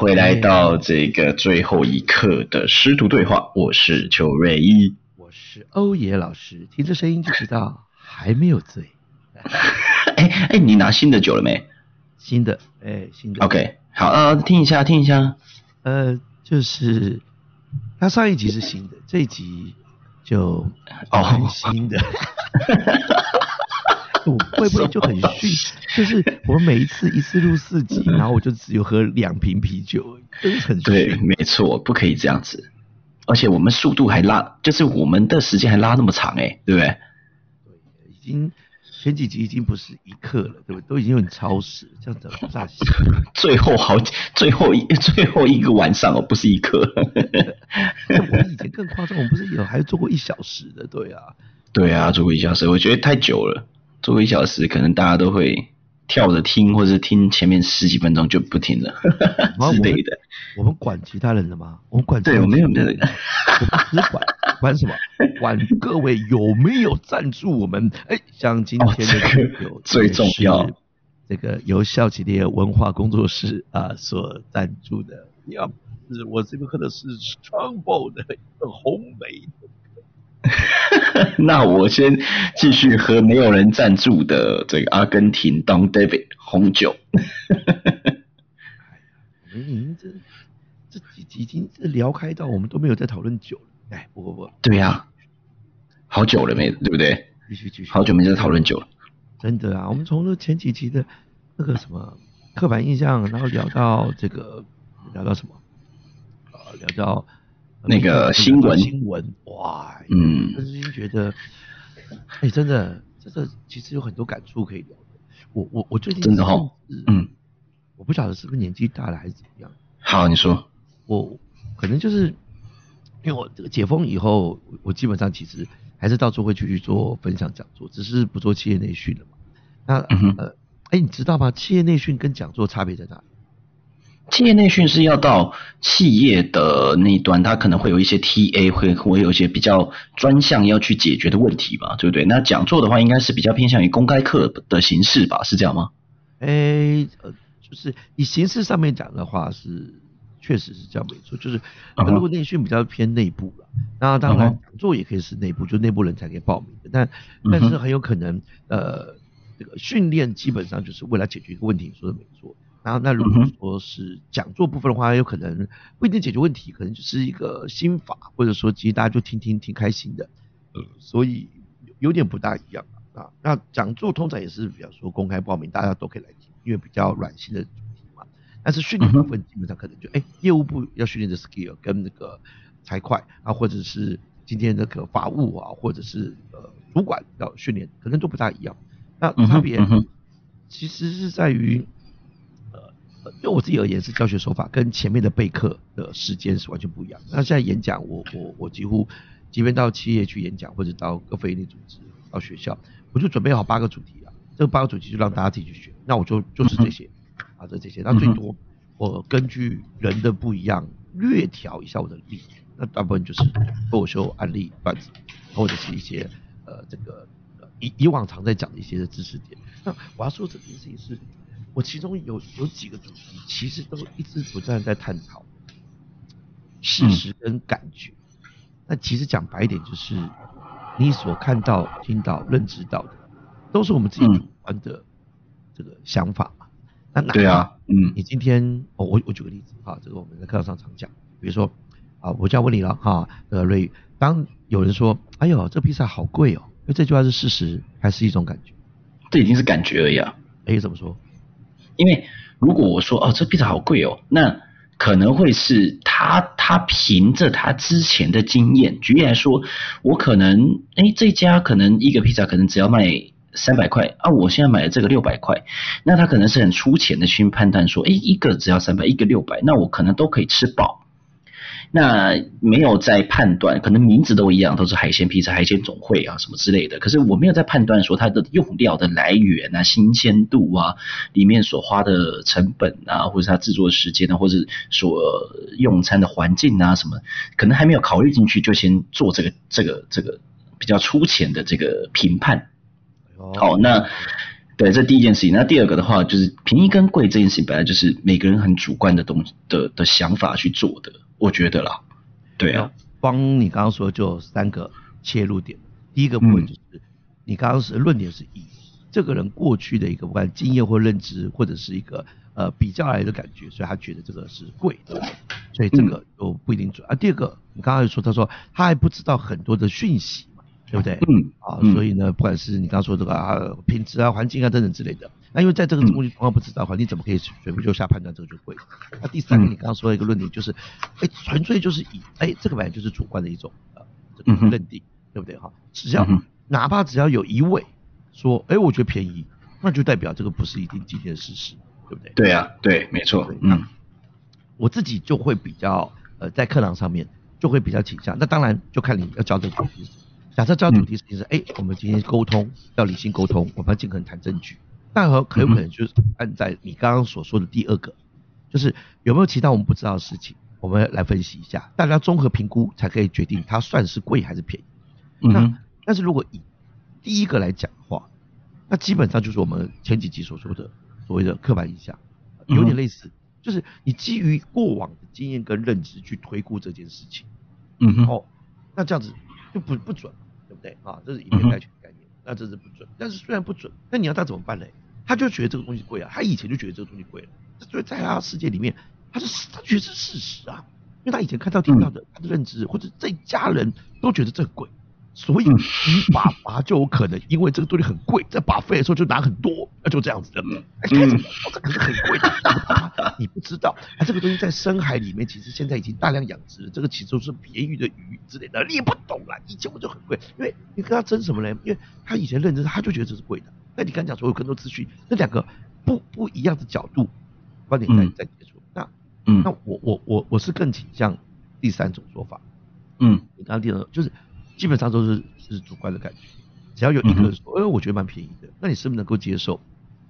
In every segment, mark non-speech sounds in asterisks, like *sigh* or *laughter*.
回来到这个最后一刻的师徒对话，我是邱瑞一，我是欧野老师，听这声音就知道还没有醉。*laughs* 哎哎，你拿新的酒了没？新的，哎，新的。OK，好，呃，听一下，听一下。呃，就是他上一集是新的，这一集就哦新的。*laughs* 我 *laughs* 会不会就很逊？就是我每一次一次录四集，然后我就只有喝两瓶啤酒，真的很对，没错，不可以这样子。而且我们速度还拉，就是我们的时间还拉那么长，哎，对不对？对，已经前几集已经不是一刻了，对不对？都已经很超时，这样子不大行。*laughs* 最后好，最后一最后一个晚上哦，不是一刻。*laughs* 我们以前更夸张，我们不是有还做过一小时的，对啊。对啊，做过一小时，我觉得太久了。做个一小时，可能大家都会跳着听，或者听前面十几分钟就不听了 *laughs* 之类的。我们管其他人的吗？我们管对，我没有没有，只管 *laughs* 管什么？管各位有没有赞助我们？哎，像今天的有最重要，这个由笑起列文化工作室啊所赞助的。要是我这边喝的是 Strongbow 的红梅。*laughs* 那我先继续喝没有人赞助的这个阿根廷 Don David 红酒。*laughs* 哎呀，这这几已经聊开到我们都没有在讨论酒了。哎，不不不，对呀，好久了没，对不对？继续继续，好久没在讨论酒了。真的啊，我们从前几集的那个什么刻板印象，然后聊到这个，聊到什么？啊，聊到。那个新闻，新闻，哇，嗯，真心觉得，哎，真的，这个其实有很多感触可以聊。我我我最近真的哈，嗯，我不晓得是不是年纪大了还是怎么样。好，你说，我可能就是因为我这个解封以后，我基本上其实还是到处会去去做分享讲座，只是不做企业内训了嘛。那呃，哎，你知道吗？企业内训跟讲座差别在哪里？企业内训是要到企业的那一端，它可能会有一些 TA，会会有一些比较专项要去解决的问题嘛，对不对？那讲座的话，应该是比较偏向于公开课的形式吧，是这样吗？哎，呃，就是以形式上面讲的话，是确实是这样没错。就是如果内训比较偏内部了，那当然讲座也可以是内部，就内部人才可以报名的。但但是很有可能，呃，这个训练基本上就是为了解决一个问题，说的没错。然后，那如果说是讲座部分的话，有可能不一定解决问题，可能就是一个心法，或者说其实大家就听听挺开心的，呃，所以有点不大一样啊。那讲座通常也是比方说公开报名，大家都可以来听，因为比较软性的主题嘛。但是训练部分基本上可能就，哎，业务部要训练的 skill 跟那个财会啊，或者是今天那个法务啊，或者是呃主管要训练，可能都不大一样。那差别其实是在于。就我自己而言，是教学手法跟前面的备课的时间是完全不一样。那现在演讲，我我我几乎，即便到企业去演讲，或者到各非营利组织、到学校，我就准备好八个主题啊。这八个主题就让大家自己去选。那我就就是这些，啊，这这些。那最多我根据人的不一样，略调一下我的例。那大部分就是脱口秀案例段子，或者是一些呃这个以以往常在讲的一些知识点。那我要说这件事情是。我其中有有几个主题，其实都一直不断在探讨事实跟感觉。那其实讲白一点，就是你所看到、听到、认知到的，都是我们自己主观的这个想法嘛。那对啊，嗯，你今天，我我我举个例子哈，这个我们在课堂上常讲，比如说啊，我就要问你了哈，呃，瑞，当有人说，哎呦，这披萨好贵哦，那这句话是事实还是一种感觉？这已经是感觉而已啊。哎，怎么说？因为如果我说哦，这披萨好贵哦，那可能会是他他凭着他之前的经验，举例来说，我可能哎这家可能一个披萨可能只要卖三百块啊，我现在买了这个六百块，那他可能是很粗浅的去判断说，哎一个只要三百，一个六百，那我可能都可以吃饱。那没有在判断，可能名字都一样，都是海鲜披萨、海鲜总会啊什么之类的。可是我没有在判断说它的用料的来源啊、新鲜度啊、里面所花的成本啊，或者它制作的时间啊，或者所用餐的环境啊什么，可能还没有考虑进去，就先做这个这个这个比较粗浅的这个评判。好，那。对，这第一件事情。那第二个的话，就是便宜跟贵这件事情，本来就是每个人很主观的东的的想法去做的，我觉得啦。对啊，光你刚刚说就三个切入点，第一个部分就是你刚刚是论点是以这个人过去的一个不管经验或认知或者是一个呃比较来的感觉，所以他觉得这个是贵的，所以这个都不一定准啊。第二个，你刚刚说他说他还不知道很多的讯息嘛。对不对？嗯啊，所以呢，不管是你刚刚说这个啊，品质啊、环境啊等等之类的，那因为在这个东西同样不知道的话，你怎么可以全部就下判断这个就贵？那第三个，你刚刚说的一个论点就是，哎，纯粹就是以哎，这个本来就是主观的一种呃这个认定，对不对哈？只要哪怕只要有一位说，哎，我觉得便宜，那就代表这个不是一定今天的事实，对不对？对啊，对，没错。嗯，我自己就会比较呃，在课堂上面就会比较倾向，那当然就看你要教的主题。假设教主题是，哎，我们今天沟通要理性沟通，我们要尽可能谈证据，但很很有可能就是按在你刚刚所说的第二个，就是有没有其他我们不知道的事情，我们来分析一下，大家综合评估才可以决定它算是贵还是便宜。那但是如果以第一个来讲的话，那基本上就是我们前几集所说的所谓的刻板印象，有点类似，就是你基于过往的经验跟认知去推估这件事情，嗯哼，哦，那这样子。就不不准，对不对啊？这是以偏概全的概念，那这是不准。但是虽然不准，那你要他怎么办嘞？他就觉得这个东西贵啊，他以前就觉得这个东西贵了，所以在他世界里面，他是他觉得是事实啊，因为他以前看到听到的，他的认知或者这家人都觉得这贵。所以你爸爸就有可能因为这个东西很贵，在把费的时候就拿很多，那就这样子的。哎，开始哦，这可是很贵的，你不知道，哎，这个东西在深海里面其实现在已经大量养殖，这个其实都是别鱼的鱼之类的，你也不懂啦。以前我就很贵，因为你跟他争什么呢？因为他以前认知，他就觉得这是贵的。那你刚讲说有更多资讯，那两个不不一样的角度观点在在接触，那嗯，那我我我我是更倾向第三种说法，嗯，你刚刚第二就是。基本上都是是主观的感觉，只要有一个人说，哎，我觉得蛮便宜的，那你是不是能够接受？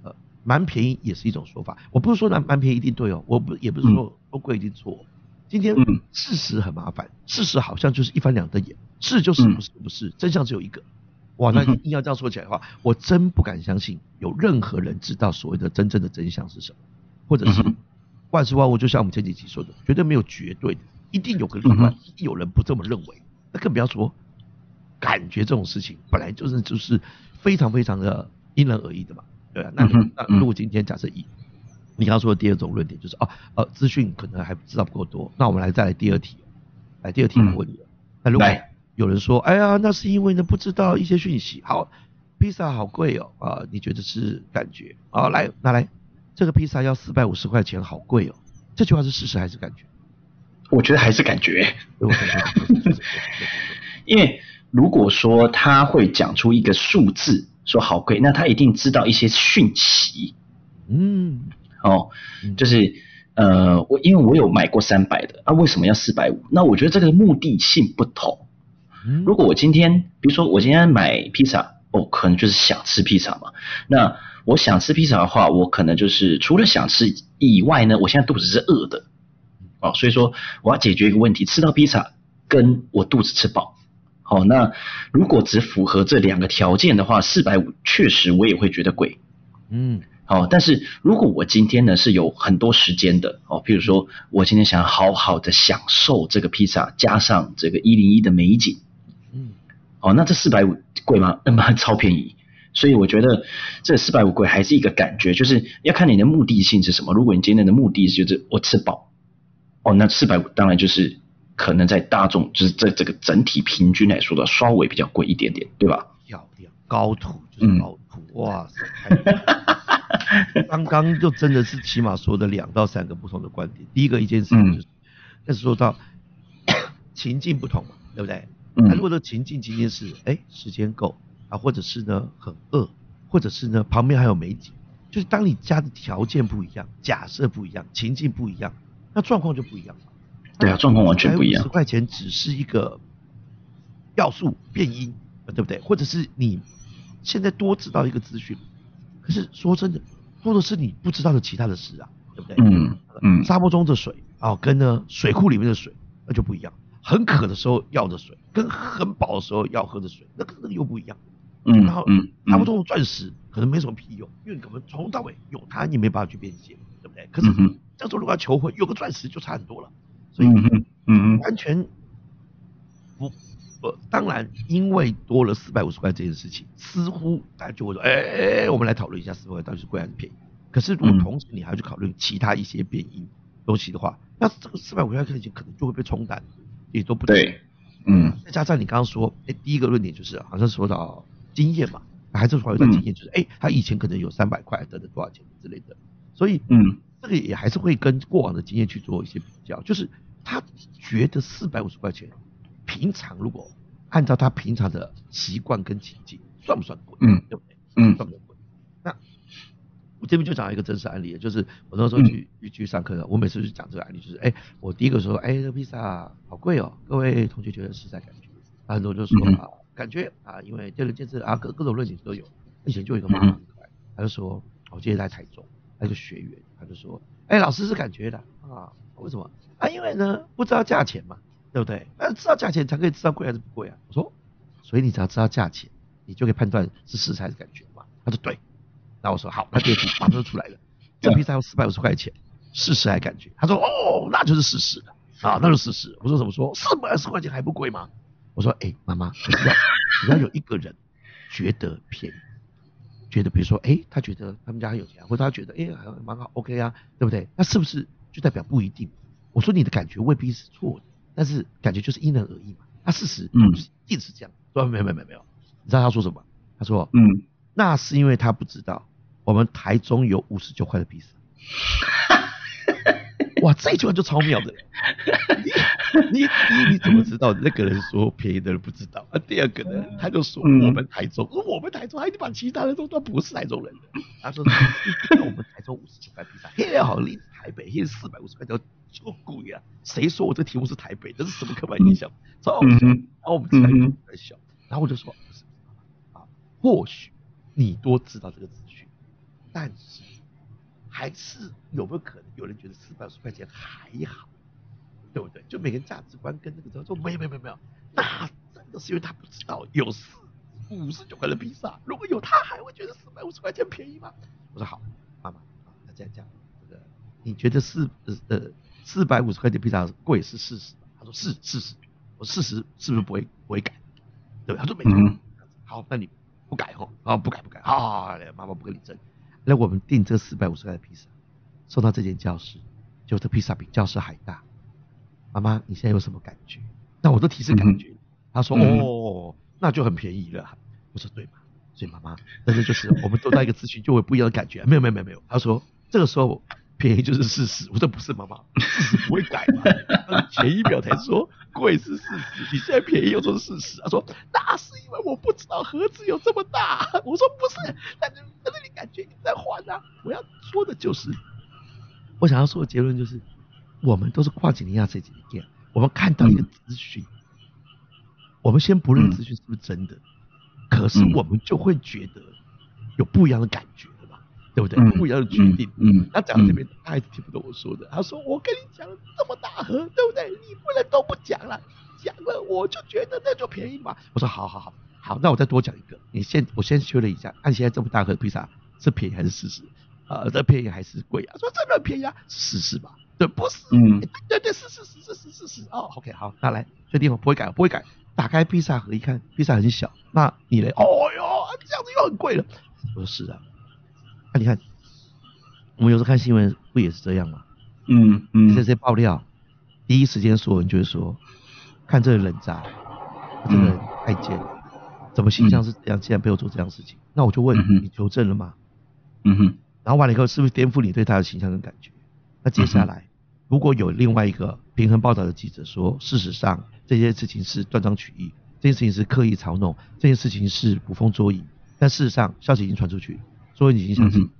呃，蛮便宜也是一种说法。我不是说蛮蛮便宜一定对哦，我不也不是说多贵一定错。今天事实很麻烦，事实好像就是一翻两瞪眼，是就是不是不是，真相只有一个。哇，那硬要这样说起来的话，我真不敢相信有任何人知道所谓的真正的真相是什么，或者是万事万物就像我们前几集说的，绝对没有绝对的，一定有个例外，有人不这么认为，那更不要说。感觉这种事情本来就是就是非常非常的因人而异的嘛，对啊。那那如果今天假设以你刚刚说的第二种论点，就是哦呃资讯可能还知道不够多，那我们来再来第二题，来第二题我问你了。那如果有人说，哎呀，那是因为呢不知道一些讯息。好，披萨好贵哦啊，你觉得是感觉？啊，来拿来，这个披萨要四百五十块钱，好贵哦。这句话是事实还是感觉？我觉得还是感觉，*laughs* 因为。如果说他会讲出一个数字，说好贵，那他一定知道一些讯息。嗯，哦，就是呃，我因为我有买过三百的，啊，为什么要四百五？那我觉得这个目的性不同。如果我今天，比如说我今天买披萨，哦，可能就是想吃披萨嘛。那我想吃披萨的话，我可能就是除了想吃以外呢，我现在肚子是饿的。哦，所以说我要解决一个问题，吃到披萨跟我肚子吃饱。好，那如果只符合这两个条件的话，四百五确实我也会觉得贵。嗯，好，但是如果我今天呢是有很多时间的，哦，譬如说我今天想好好的享受这个披萨，加上这个一零一的美景，嗯，哦，那这四百五贵吗？*laughs* 那么超便宜，所以我觉得这四百五贵还是一个感觉，就是要看你的目的性是什么。如果你今天的目的就是我吃饱，哦，那四百五当然就是。可能在大众就是在这个整体平均来说的稍微比较贵一点点，对吧？漂亮，高土就是高土，哇塞！刚刚就真的是起码说的两到三个不同的观点。第一个一件事情就是，但是说到 *coughs* 情境不同嘛，对不对？那如果的情境今天是哎时间够啊，或者是呢很饿，或者是呢旁边还有美景，就是当你家的条件不一样，假设不一样，情境不一样，那状况就不一样了。对啊，状况完全不一样。十块钱只是一个要素变音，对不对？或者是你现在多知道一个资讯，可是说真的，或者是你不知道的其他的事啊，对不对？嗯嗯。沙漠中的水啊，跟呢水库里面的水那就不一样。很渴的时候要的水，跟很饱的时候要喝的水，那个那个又不一样。嗯，然后拿不动钻石可能没什么屁用，因为你可能从头到尾有它，你没办法去变现，对不对？可是这时候如果要求婚，有个钻石就差很多了，所以嗯嗯完全不呃，当然因为多了四百五十块这件事情，似乎大家就会说，哎，我们来讨论一下四百块到底是贵还是便宜。可是如果同时你还要去考虑其他一些变异东西的话，那这个四百五十块钱可能就会被冲淡，也都不对。嗯，再加上你刚刚说，哎，第一个论点就是好像说到经验嘛，还是说有段经验，就是哎，他以前可能有三百块等等多少钱之类的，所以嗯，这个也还是会跟过往的经验去做一些比较，就是他觉得四百五十块钱，平常如果按照他平常的习惯跟情境，算不算贵？嗯，对不对？嗯，算不算贵？那我这边就讲一个真实案例，就是我那时候去去上课，我每次就讲这个案例，就是哎，我第一个说，哎，这个披萨好贵哦，各位同学觉得实在感觉，很多就说啊，感觉啊，因为见仁见智啊，各各种论点都有。以前就有一个妈妈，她就说，我今天在台中，那个学员，她就说，哎，老师是感觉的啊，为什么？啊，因为呢不知道价钱嘛，对不对？那知道价钱才可以知道贵还是不贵啊。我说，所以你只要知道价钱，你就可以判断是实还是感觉嘛。他说对。那我说好，那这个图马上就出来了。*laughs* 这披萨要四百五十块钱，事实还感觉？他说哦，那就是事实 *laughs* 啊，那就是事实。我说怎么说？四百二十块钱还不贵吗？我说哎，妈妈，只要 *laughs* 只要有一个人觉得便宜，觉得比如说哎，他觉得他们家很有钱，或者他觉得哎还蛮好，OK 啊，对不对？那是不是就代表不一定？我说你的感觉未必是错的，但是感觉就是因人而异嘛。那事实嗯，一定是这样。说没有没有没有没有，你知道他说什么？他说嗯，那是因为他不知道。我们台中有五十九块的披萨，*laughs* 哇，这句话就超妙的。你你你你怎么知道那个人说便宜的人不知道？啊，第二个呢，他就说我们台中，我们台中还得把其他人都说不是台中人的。他说我们台中五十九块披萨，嘿，好离台北现在四百五十块就就贵啊！谁说我这题目是台北？这是什么刻板印象？超好笑。然后我们台中在笑，然后我就说啊，或许你多知道这个资讯。但是还是有没有可能有人觉得四百五十块钱还好，对不对？就每个人价值观跟那个说没有没有没有没有，那真的是因为他不知道有四五十九块的披萨，如果有他还会觉得四百五十块钱便宜吗？我说好，妈妈啊，那这样讲，这个你觉得四呃呃四百五十块钱披萨贵是事实？他说是事实，我事实是不是不会不会改？对他说没错。好，那你不改哦，啊不改不改，好，妈妈不跟你争。那我们订这四百五十块的披萨，送到这间教室，就这披萨比教室还大。妈妈，你现在有什么感觉？那我都提示感觉。他说哦，那就很便宜了。我说对嘛？所以妈妈，但是就是我们得到一个资讯就会不一样的感觉。没有没有没有没有。他说这个时候。便宜就是事实，我说不是妈妈，事实不会改嘛。*laughs* 前一秒才说贵是事实，你现在便宜又说事实。他说那是因为我不知道盒子有这么大。我说不是，但是但是你感觉你在换啊。我要说的就是，我想要说的结论就是，我们都是跨境尼亚这几天，我们看到一个资讯，我们先不论资讯是不是真的，可是我们就会觉得有不一样的感觉。对不对？不一样的决定。嗯，他讲这边他还是听不懂我说的。他说：“我跟你讲这么大盒，对不对？你不能都不讲了，讲了我就觉得那就便宜嘛。”我说：“好好好，好，那我再多讲一个。你先，我先确认一下，按现在这么大盒的披萨是便宜还是事实？啊，这便宜还是贵啊？说这么便宜啊，是事实吧？对，不是？嗯，对对，是是是是是事实。哦，OK，好，那来确定我不会改，不会改。打开披萨盒一看，披萨很小，那你嘞？哦哟，这样子又很贵了。我说是啊。那你看，我们有时候看新闻不也是这样吗？嗯嗯，这些爆料，第一时间所有人就会说，看这个人渣，这个人太贱了，怎么形象是这样，竟然背后做这样事情？那我就问你，求证了吗？嗯哼，然后完了以后，是不是颠覆你对他的形象跟感觉？那接下来，如果有另外一个平衡报道的记者说，事实上这件事情是断章取义，这件事情是刻意嘲弄，这件事情是捕风捉影，但事实上消息已经传出去。所以你已经相信，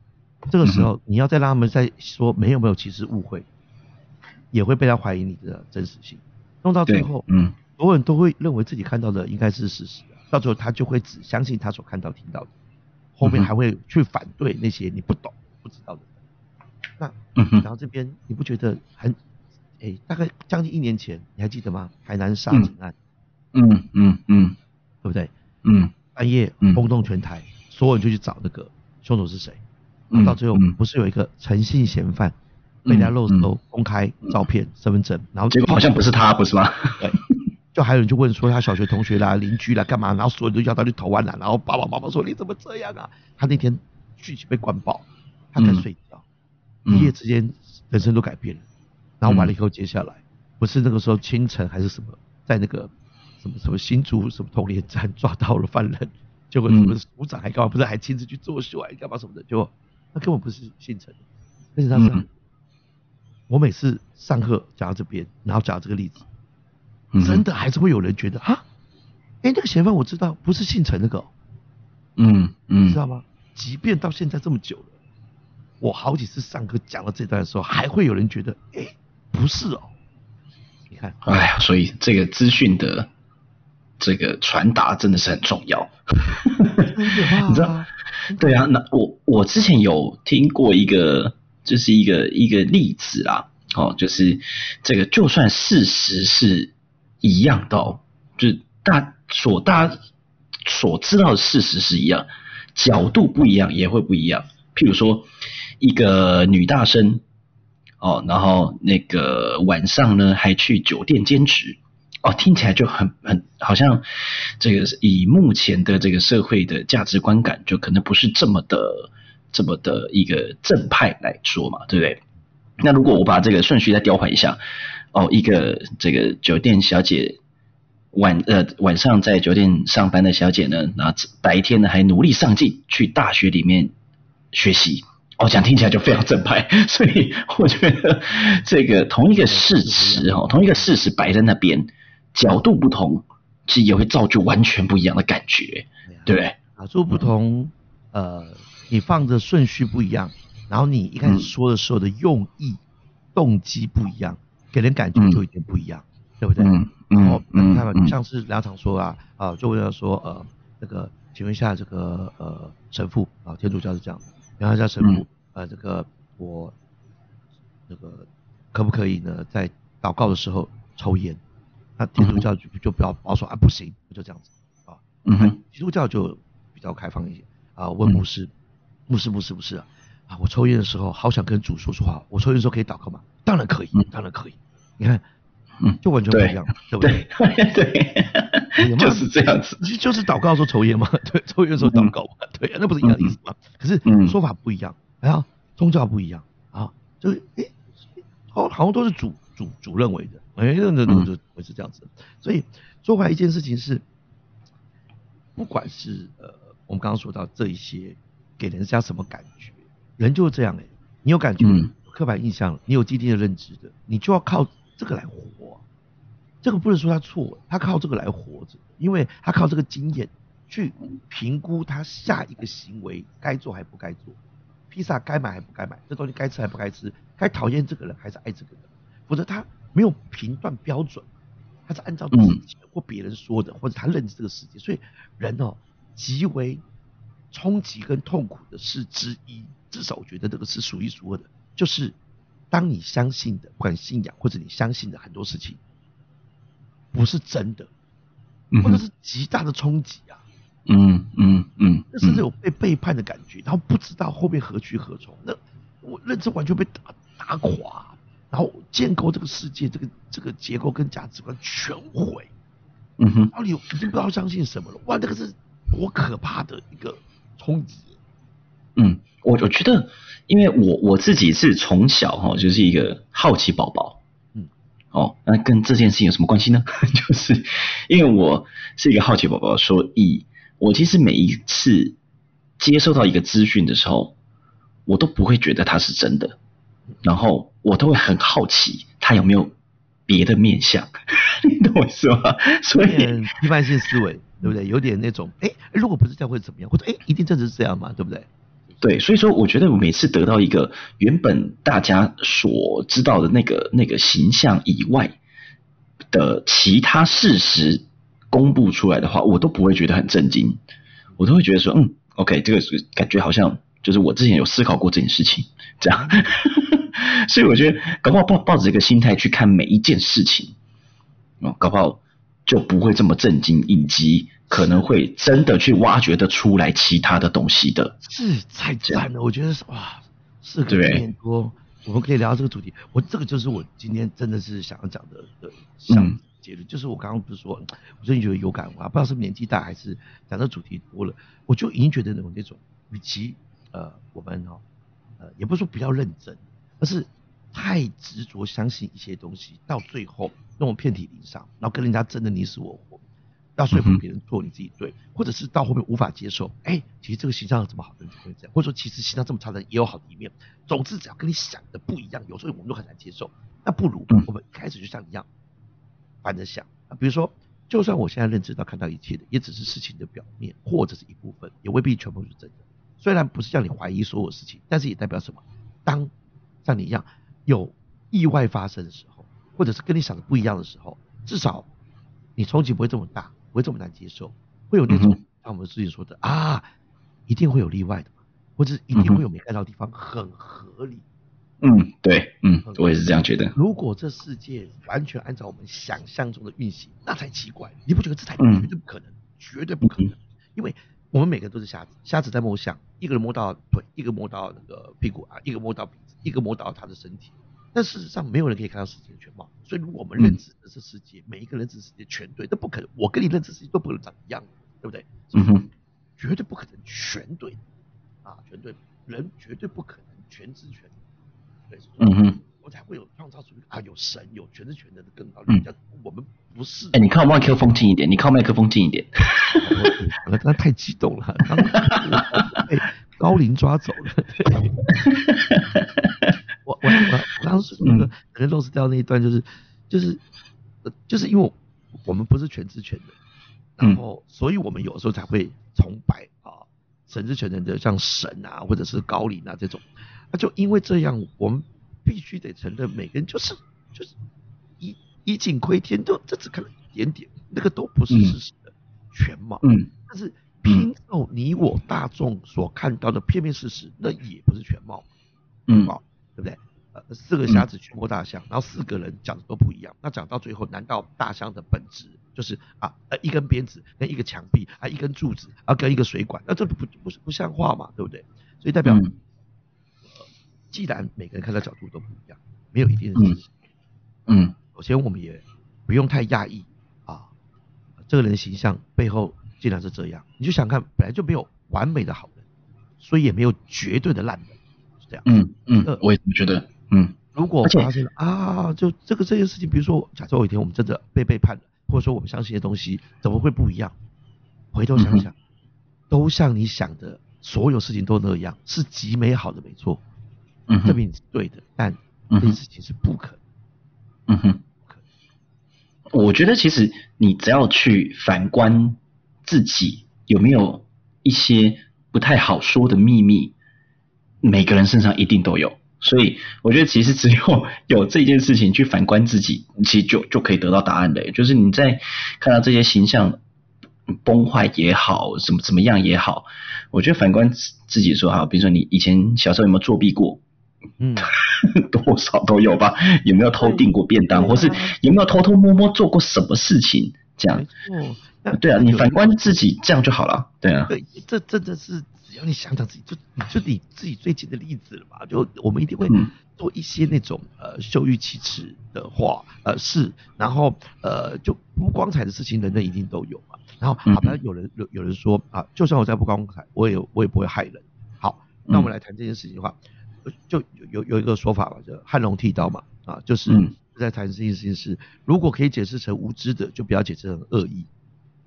这个时候你要再让他们再说没有没有，其实误会，也会被他怀疑你的真实性，弄到最后，嗯，所有人都会认为自己看到的应该是事实，到最后他就会只相信他所看到听到的，后面还会去反对那些你不懂不知道的。那，然后这边你不觉得很，哎，大概将近一年前，你还记得吗？海南杀警案，嗯嗯嗯，对不对？嗯。半夜轰动全台，所有人就去找那个凶手是谁。嗯到最后嗯不是有一个诚信嫌犯被人家漏嗯搜公开照片、身份证，然后结果好像不是他，不是吗？对，就还有人就问说他小学同学啦、邻居啦干嘛，然后所有人都要他去投案啦，然后爸爸妈妈说你怎么这样啊？他那天剧情被关爆，他在嗯睡觉，嗯一夜之间人生都改变了。然后完了以后，接下来不是那个时候清晨还是什么，在那个什么什么新竹什么通联站抓到了犯人，结果什么嗯署长还干嘛？不是还亲自去作秀还干嘛什么的？结果那根本不是姓陈的，而且他是、嗯我每次上课讲到这边，然后讲到这个例子，嗯真的还是会有人觉得啊，哎、那个嫌犯我知道不是姓陈那个、哦，嗯嗯知道吗？即便到现在这么久了，我好几次上课讲到这段的时候，还会有人觉得，哎、不是哦。你看，哎呀，所以这个资讯的这个传达真的是很重要。你知道？对啊，那我我之前有听过一个，就是一个一个例子啦，哦，就是这个就算事实是一样的哦，就是大所大家所知道的事实是一样，角度不一样也会不一样。譬如说，一个女大生哦，然后那个晚上呢还去酒店兼职。哦，听起来就很很好像这个以目前的这个社会的价值观感，就可能不是这么的这么的一个正派来说嘛，对不对？那如果我把这个顺序再调换一下，哦，一个这个酒店小姐晚呃晚上在酒店上班的小姐呢，然后白天呢还努力上进去大学里面学习。哦，讲听起来就非常正派，*laughs* 所以我觉得这个同一个事实哦，同一个事实摆在那边，角度不同，其实也会造就完全不一样的感觉，对不对？角度不同，呃，你放的顺序不一样，然后你一开始说的时候的用意、动机不一样，给人感觉就已经不一样，对不对？嗯哦嗯，你看嘛，嗯像是梁常说啊，啊，就问他说，呃，那个，请问一下这个呃神父啊，天主教是这样的，然后一下神父，呃，这个我那个可不可以呢，在祷告的时候抽烟？那天主教就就比较保守啊，不行，就这样子啊。嗯哼，基督教就比较开放一些啊。问牧师，牧师，牧师，牧师啊，啊，我抽烟的时候好想跟主说说话，我抽烟的时候可以祷告吗？当然可以，当然可以。你看，嗯，就完全不一样，对不对？对，*laughs* 就是这样子，就就是祷告的时候抽烟嘛，对，抽烟的时候祷告嘛，对，那不是一样的意思吗？可是说法不一样，然后宗教不一样啊，就是诶，好，好像都是主主主认为的，哎，那那那就会是这样子。所以说回来一件事情是，不管是呃，我们刚刚说到这一些给人家什么感觉，人就是这样哎、你有感觉，嗯。刻板印象，你有既定的认知的，你就要靠这个来活啊、这个不能说他错，他靠这个来活着，因为他靠这个经验去评估他下一个行为该做还不该做，披萨该买还不该买，这东西该吃还不该吃，该讨厌这个人还是爱这个人，否则他没有评断标准，他是按照自己或别人说的，或者他认知这个世界，所以人哦极为冲击跟痛苦的事之一，至少我觉得这个是数一数二的，就是当你相信的，不管信仰或者你相信的很多事情不是真的，嗯或者是极大的冲击啊，嗯嗯嗯，那甚至有被背叛的感觉，然后不知道后面何去何从，那我认知完全被打打垮，然后建构这个世界这个这个结构跟价值观全毁，嗯哼，然后你已经不知道相信什么了，哇，那个是多可怕的一个冲击。嗯，我我觉得，因为我我自己是从小哈、就是一个好奇宝宝，嗯，哦，那跟这件事情有什么关系呢？*laughs* 就是因为我是一个好奇宝宝，所以我其实每一次接收到一个资讯的时候，我都不会觉得它是真的，然后我都会很好奇他有没有别的面相，*laughs* 你懂我意思吗？所以有点批判性思维，对不对？有点那种，哎，如果不是这样会怎么样？或者哎，一定真的是这样吗？对不对？对，所以说我觉得我每次得到一个原本大家所知道的那个那个形象以外的其他事实公布出来的话，我都不会觉得很震惊，我都会觉得说，嗯，OK，这个是感觉好像就是我之前有思考过这件事情，这样，*laughs* 所以我觉得搞不好抱抱着这个心态去看每一件事情，哦，搞不好就不会这么震惊，以及可能会真的去挖掘的出来其他的东西的。是太赞了，我觉得是哇，四个点多，我们可以聊这个主题。我这个就是我今天真的是想要讲的的想结论，就是我刚刚不是说，我最近觉得有感啊，不知道是年纪大还是讲的主题多了，我就已经觉得那种那种，与其呃我们哦呃也不是说比较认真，而是。太执着相信一些东西，到最后那种遍体鳞伤，然后跟人家争的你死我活，要说服别人错，你自己对，或者是到后面无法接受，哎，其实这个形象这么好的人就会这样，或者说其实形象这么差的人也有好的一面。总之，只要跟你想的不一样，有时候我们都很难接受。那不如我们一开始就像一样，反着想。比如说，就算我现在认知到看到一切的，也只是事情的表面或者是一部分，也未必全部是真的。虽然不是叫你怀疑所有事情，但是也代表什么？当像你一样。有意外发生的时候，或者是跟你想的不一样的时候，至少你冲击不会这么大，不会这么难接受，会有那种像我们自己说的啊，一定会有例外的，或者一定会有没看到的地方，很合理。嗯，对，嗯，我也是这样觉得。如果这世界完全按照我们想象中的运行，那才奇怪。你不觉得这才绝对不可能？绝对不可能，因为我们每个人都是瞎子，瞎子在摸象，一个人摸到腿，一个摸到那个屁股啊，一个摸到鼻子，一个摸到他的身体。但事实上，没有人可以看到世界的全貌。所以，如果我们认知的是世界，每一个人知世界全对，那不可能。我跟你认知世界都不能长一样，对不对？嗯哼，绝对不可能全对，啊，全对，人绝对不可能全知全对。嗯哼，我才会有创造出啊，有神，有全知全能的更高。嗯，我们不是。哎，你靠麦克风近一点，你靠麦克风近一点。*laughs* 那那太激动了，*laughs* 被高龄抓走了。*laughs* *laughs* 我我我我当时那个可能漏失掉那一段，就是就是呃就是因为我们不是全知全能，然后所以我们有时候才会崇拜啊神之全能的像神啊或者是高龄啊这种，那就因为这样，我们必须得承认每个人就是就是以以井窥天，都这只看了一点点，那个都不是事实的全貌。嗯，但是拼凑你我大众所看到的片面事实，那也不是全貌。嗯。对不对？呃，四个瞎子去摸大象，然后四个人讲的都不一样。那讲到最后，难道大象的本质就是啊呃一根鞭子跟一个墙壁啊一根柱子啊跟一个水管？那这不不是不像话嘛？对不对？所以代表，既然每个人看到角度都不一样，没有一定的事实。嗯。首先，我们也不用太讶异啊，这个人形象背后竟然是这样。你就想看，本来就没有完美的好人，所以也没有绝对的烂人。是这样嗯嗯，我也这么觉得。嗯，如果发现了啊，就这个这件事情，比如说，假设有一天我们真的被背叛了，或者说我们相信的东西怎么会不一样？回头想想，都像你想的，所有事情都那样，是极美好的，没错。嗯，证明你是对的，但这件事情是不可能。嗯哼，我觉得其实你只要去反观自己，有没有一些不太好说的秘密？每个人身上一定都有，所以我觉得其实只有 *laughs* 有这件事情去反观自己，其实就就可以得到答案的。就是你在看到这些形象崩坏也好，怎么怎么样也好，我觉得反观自己说哈，比如说你以前小时候有没有作弊过？嗯，*laughs* 多少都有吧？有没有偷订过便当，或是有没有偷偷摸摸做过什么事情？这样，对啊，你反观自己这样就好了。对啊，对，这真的是。只要你想想自己，就你就你自己最近的例子了嘛？就我们一定会做一些那种呃羞于启齿的话，呃是，然后呃就不光彩的事情，人人一定都有嘛。然后好像有人有有人说啊，就算我再不光彩，我也我也不会害人。好，那我们来谈这件事情的话，就有有有一个说法吧，就汉龙剃刀嘛，啊就是在谈这件事情是，如果可以解释成无知的，就不要解释成恶意。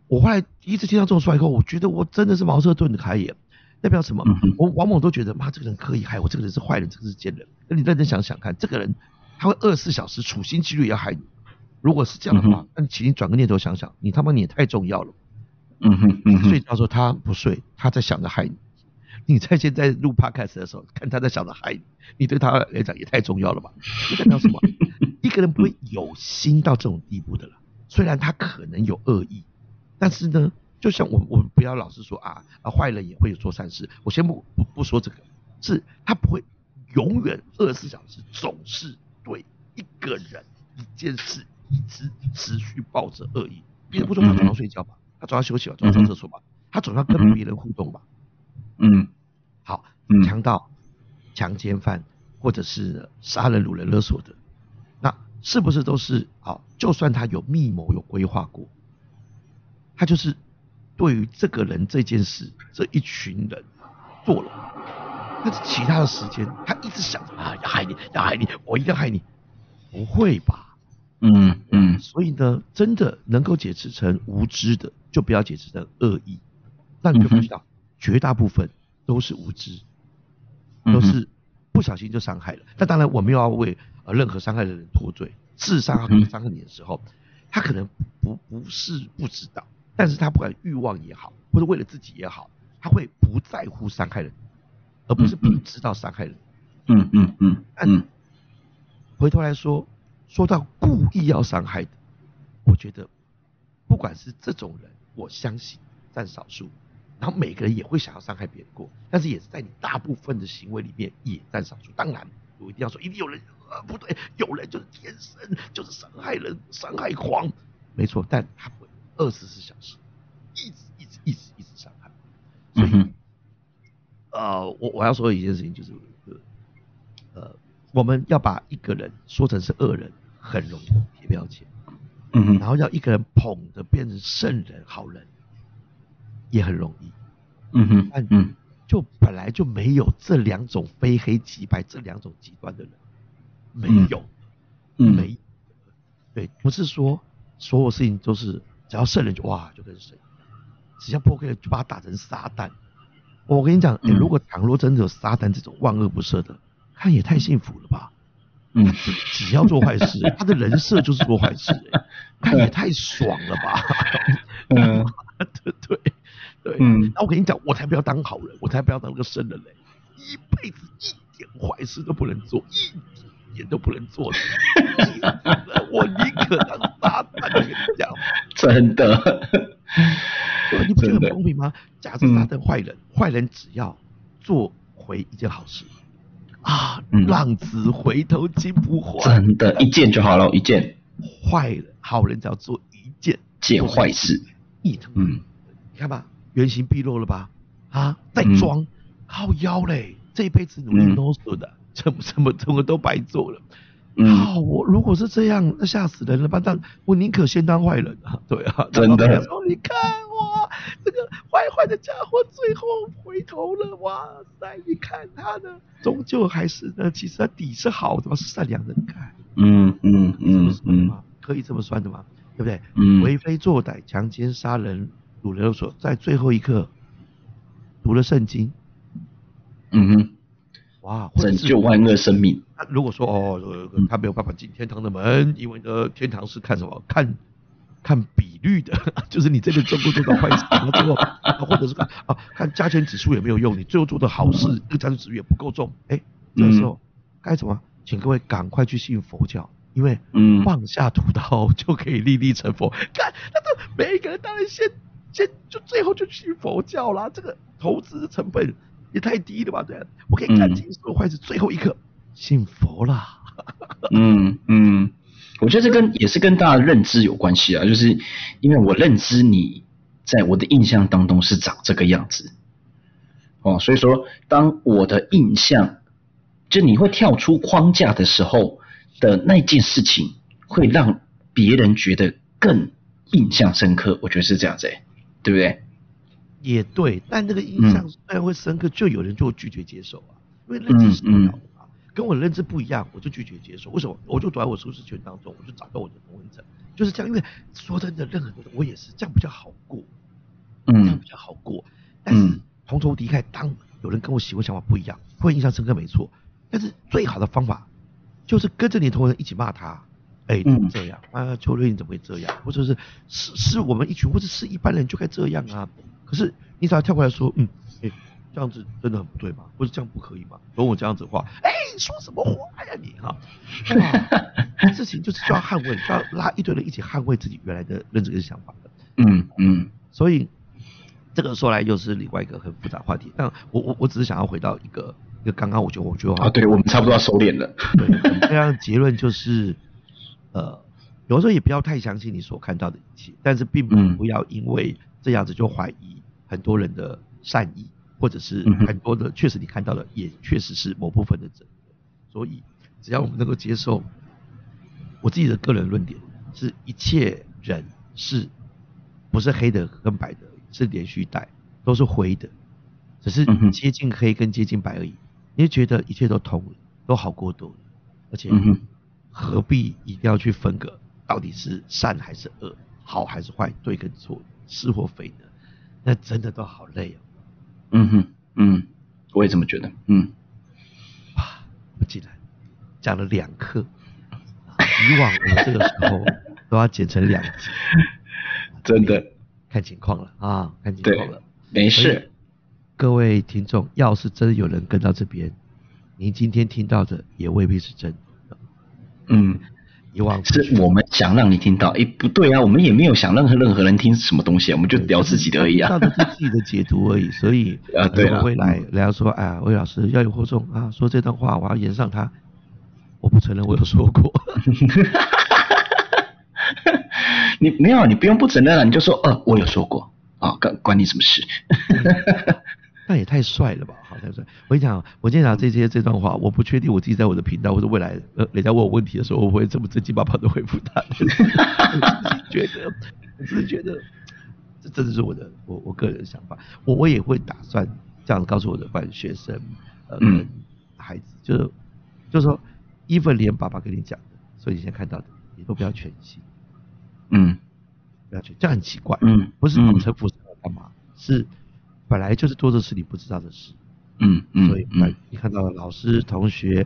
我后来第一次听到这种说法以后，我觉得我真的是茅塞顿开眼。代表什么？我往往都觉得，妈，这个人可以害我，这个人是坏人，这个是贱人。那你认真想想看，这个人他会二十四小时处心积虑要害你。如果是这样的话，那你请你转个念头想想，你他妈你也太重要了。嗯哼嗯哼。睡觉时候他不睡，他在想着害你。你在现在录 podcast 的时候，看他在想着害你，你对他来讲也太重要了吧？代表什么？一个人不会有心到这种地步的了。虽然他可能有恶意，但是呢？就像我我们不要老是说啊啊坏人也会有做善事，我先不不不说这个，是他不会永远二十四小时总是对一个人一件事一直持续抱着恶意，别人不说他总要睡觉吧，他总要休息吧，总要上厕所吧，他总要跟别人互动吧。嗯，好，强盗、强奸犯或者是杀人、掳人、勒索的，那是不是都是啊？就算他有密谋、有规划过，他就是对于这个人这件事、这一群人做了，那其他的时间他一直想着啊，要害你，要害你，我一定要害你，不会吧？嗯嗯。所以呢，真的能够解释成无知的，就不要解释成恶意，那你就知道。绝大部分都是无知，都是不小心就伤害了。那当然，我们又要为呃任何伤害的人脱罪。事实上，他伤害你的时候，他可能不不是不知道，但是他不管欲望也好，或者为了自己也好，他会不在乎伤害人，而不是不知道伤害人。嗯嗯嗯嗯。回头来说，说到故意要伤害的，我觉得不管是这种人，我相信占少数。然后每个人也会想要伤害别人过，但是也是在你大部分的行为里面也占少数。当然，我一定要说，一定有人呃不对，有人就是天生就是伤害人、伤害狂，没错，但他会二十四小时一直一直一直一直伤害。所以，呃，我我要说的一件事情就是，呃，我们要把一个人说成是恶人，很容易贴标签。嗯然后要一个人捧着变成圣人、好人。也很容易，嗯哼，嗯，就本来就没有这两种非黑即白这两种极端的人，没有，嗯，没，对，不是说所有事情都是只要圣人就哇就跟神，只要破 K 就把他打成撒旦。我跟你讲，如果倘若真的有撒旦这种万恶不赦的，他也太幸福了吧？嗯，只要做坏事，*laughs* 他的人设就是做坏事，他也太爽了吧？嗯，对 *laughs* 对。对，嗯，那我跟你讲，我才不要当好人，我才不要当那个圣人嘞，一辈子一点坏事都不能做，一点都不能做的，我宁可当撒旦。我跟你讲，真的，*laughs* 你不觉得很公平吗？假设撒旦坏人，坏人只要做回一件好事，啊，浪子回头金不换，真的，一件就好了，一件。坏人，好人只要做一件件坏事，一头，嗯，你看吧。原形毕露了吧？啊，在装，靠腰嘞！这一辈子努力啰嗦的，什么什么什么都白做了。啊，我如果是这样，那吓死人了吧？但我宁可先当坏人啊！*laughs* 对啊，真的。说你看我，这个坏坏的家伙最后回头了，哇塞！你看他呢，终究还是呢，其实他底是好的嘛，是善良的。你看，嗯嗯嗯嗯，可以这么算的嘛？对不对？嗯，为非作歹、强奸、杀人。主流说，在最后一刻读了圣经，嗯哼，哇，拯救万恶生命。如果说哦，他没有办法进天堂的门，因为呢，天堂是看什么？看看比率的，*laughs* 就是你这边做不做到坏事，然后最后，*laughs* 或者是看啊，看加权指数也没有用，你最后做的好事，那个加权指数也不够重。哎，这时候该怎么？请各位赶快去信佛教，因为放下屠刀就可以立地成佛。看，那这每一个人当然先。先就最后就去佛教啦，这个投资成本也太低了吧？对，我可以看清所有坏事，最后一刻信佛啦。嗯嗯，我觉得这跟也是跟大家的认知有关系啊，就是因为我认知你在我的印象当中是长这个样子，哦，所以说当我的印象就你会跳出框架的时候的那件事情，会让别人觉得更印象深刻。我觉得是这样子。对不对？也对，但那个印象虽然会深刻，就有人就拒绝接受啊，因为认知是不一样的嘛，跟我认知不一样，我就拒绝接受。为什么？我就躲在我舒适圈当中，我就找到我的同温层，就是这样。因为说真的，任何东西我也是这样比较好过，这样比较好过。但是同仇敌忾，当有人跟我喜欢想法不一样，会印象深刻没错。但是最好的方法就是跟着你同人一起骂他。哎，怎么这样啊？邱瑞你怎么会这样？或者是是是我们一群，或者是一般人就该这样啊？可是你只要跳过来说，嗯，哎，这样子真的很不对吗？或者这样不可以吗？懂我这样子的话，哎，说什么话呀你哈？事情就是就要捍卫，就要拉一堆人一起捍卫自己原来的认知跟想法的。嗯嗯。所以这个说来又是另外一个很复杂话题。但我我我只是想要回到一个一个刚刚我觉得我觉得啊，对我们差不多要收敛了。对，这样结论就是。呃，有的时候也不要太相信你所看到的一切，但是并不不要因为这样子就怀疑很多人的善意，或者是很多的确实你看到的也确实是某部分的真的。所以只要我们能够接受，我自己的个人论点是一切人是不是黑的跟白的，是连续带，都是灰的，只是接近黑跟接近白而已。你就觉得一切都通了，都好过多了，而且何必一定要去分隔到底是善还是恶，好还是坏，对跟错，是或非呢？那真的都好累哦。嗯哼，嗯，我也这么觉得，嗯，哇，不竟然讲了两课，啊以往我们这个时候 *laughs* 都要剪成两集，真的，看情况了啊，看情况了。没事，各位听众，要是真的有人跟到这边，您今天听到的也未必是真的。嗯，以往是我们想让你听到，诶，不对啊，我们也没有想任何任何人听什么东西，我们就聊自己的而已啊。听，到的是自己的解读而已，所以 *laughs* 啊对啊。我会来人家说，哎呀，魏老师要有或重啊，说这段话我要延上它，我不承认我有说过，*laughs* 你没有，你不用不承认了，你就说，呃，我有说过，啊，关关你什么事？*laughs* 那也太帅了吧，好太帅！我跟你讲，我今天讲这些这段话，我不确定我自己在我的频道或者未来呃人家问我问题的时候，我会这么正经八百的回复他。我只是觉得，我只是觉得，这真的是我的我我个人的想法。我我也会打算这样告诉我的班学生，呃，孩子，就是就是说，even 连爸爸跟你讲的，所以你现在看到的，你都不要全信，嗯不要全，这样很奇怪。嗯不是嗯城府是要干嘛？是本来就是多的是你不知道的事。嗯嗯所以嗯。你看到老师、同学、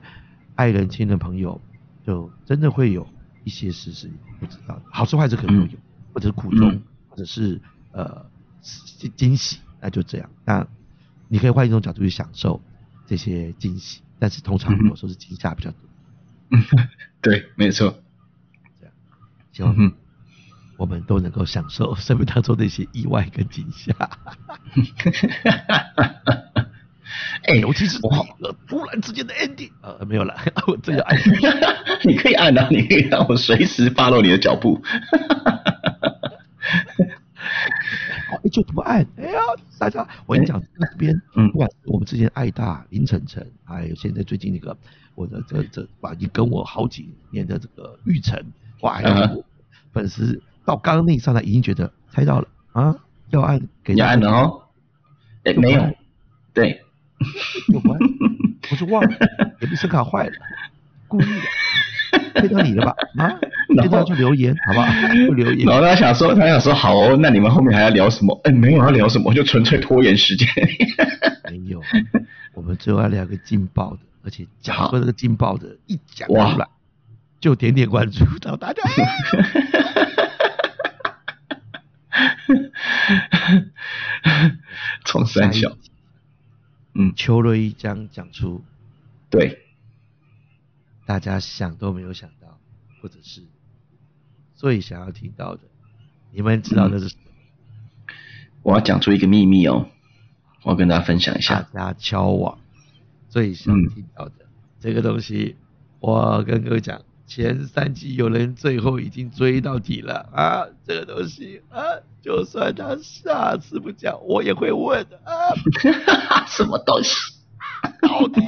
爱人、亲人、朋友，就真的会有一些事是你不知道的，好事坏事可能都有，嗯。或者是苦衷，嗯。或者是呃惊惊喜，那就这样。那你可以换一种角度去享受这些惊喜，但是通常有时候是惊吓比较多。嗯，*laughs* 对，没错，这样，希望嗯哼我们都能够享受生命当中的一些意外跟惊吓。*laughs* 哎，尤其是我突然之间的 ending，呃，没有了，我这个爱。*laughs* 你可以按啊，你可以让我随时 follow 你的脚步。*laughs* 哎，就不按。哎呀，大家，我跟你讲，这边，嗯不管是我们之前爱大林晨晨，还有现在最近那个我的这这把已经跟我好几年的这个玉成，哇，还粉丝到刚刚那一刹那已经觉得猜到了啊，要按给你他按了哦？哎，没有，对，*laughs* 就不按，我是忘了，*laughs* 也不声卡坏了，故意的，骗到你了吧？啊，*laughs* 然后现在就留言好不好？就留言然。后他想说，他想说，好哦，那你们后面还要聊什么？哎，没有要聊什么，就纯粹拖延时间。没有，我们最后要聊个劲爆的，而且讲好过这个劲爆的，一讲哇出来就点点关注到大家。*laughs* 冲三小嗯，邱瑞一将讲出对，大家想都没有想到，或者是最想要听到的，你们知道的是什么？我要讲出一个秘密哦，我要跟大家分享一下大。家交往最想嗯听到的、这个东西，我跟各位讲，前三季有人最后已经追到底了啊，这个东西啊，就算他下次不讲，我也会问啊，*laughs* 什么东西？到 *laughs* 底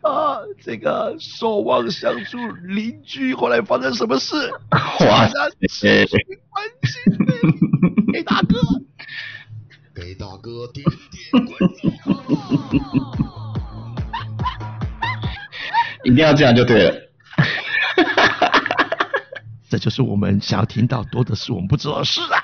啊，这个守望相助邻居后来发生什么事？哇大家持续关心呢，给大哥。*laughs* 给大哥点点关注。一定要这样就对了。这就是我们想要听到，多的是我们不知道的事啊。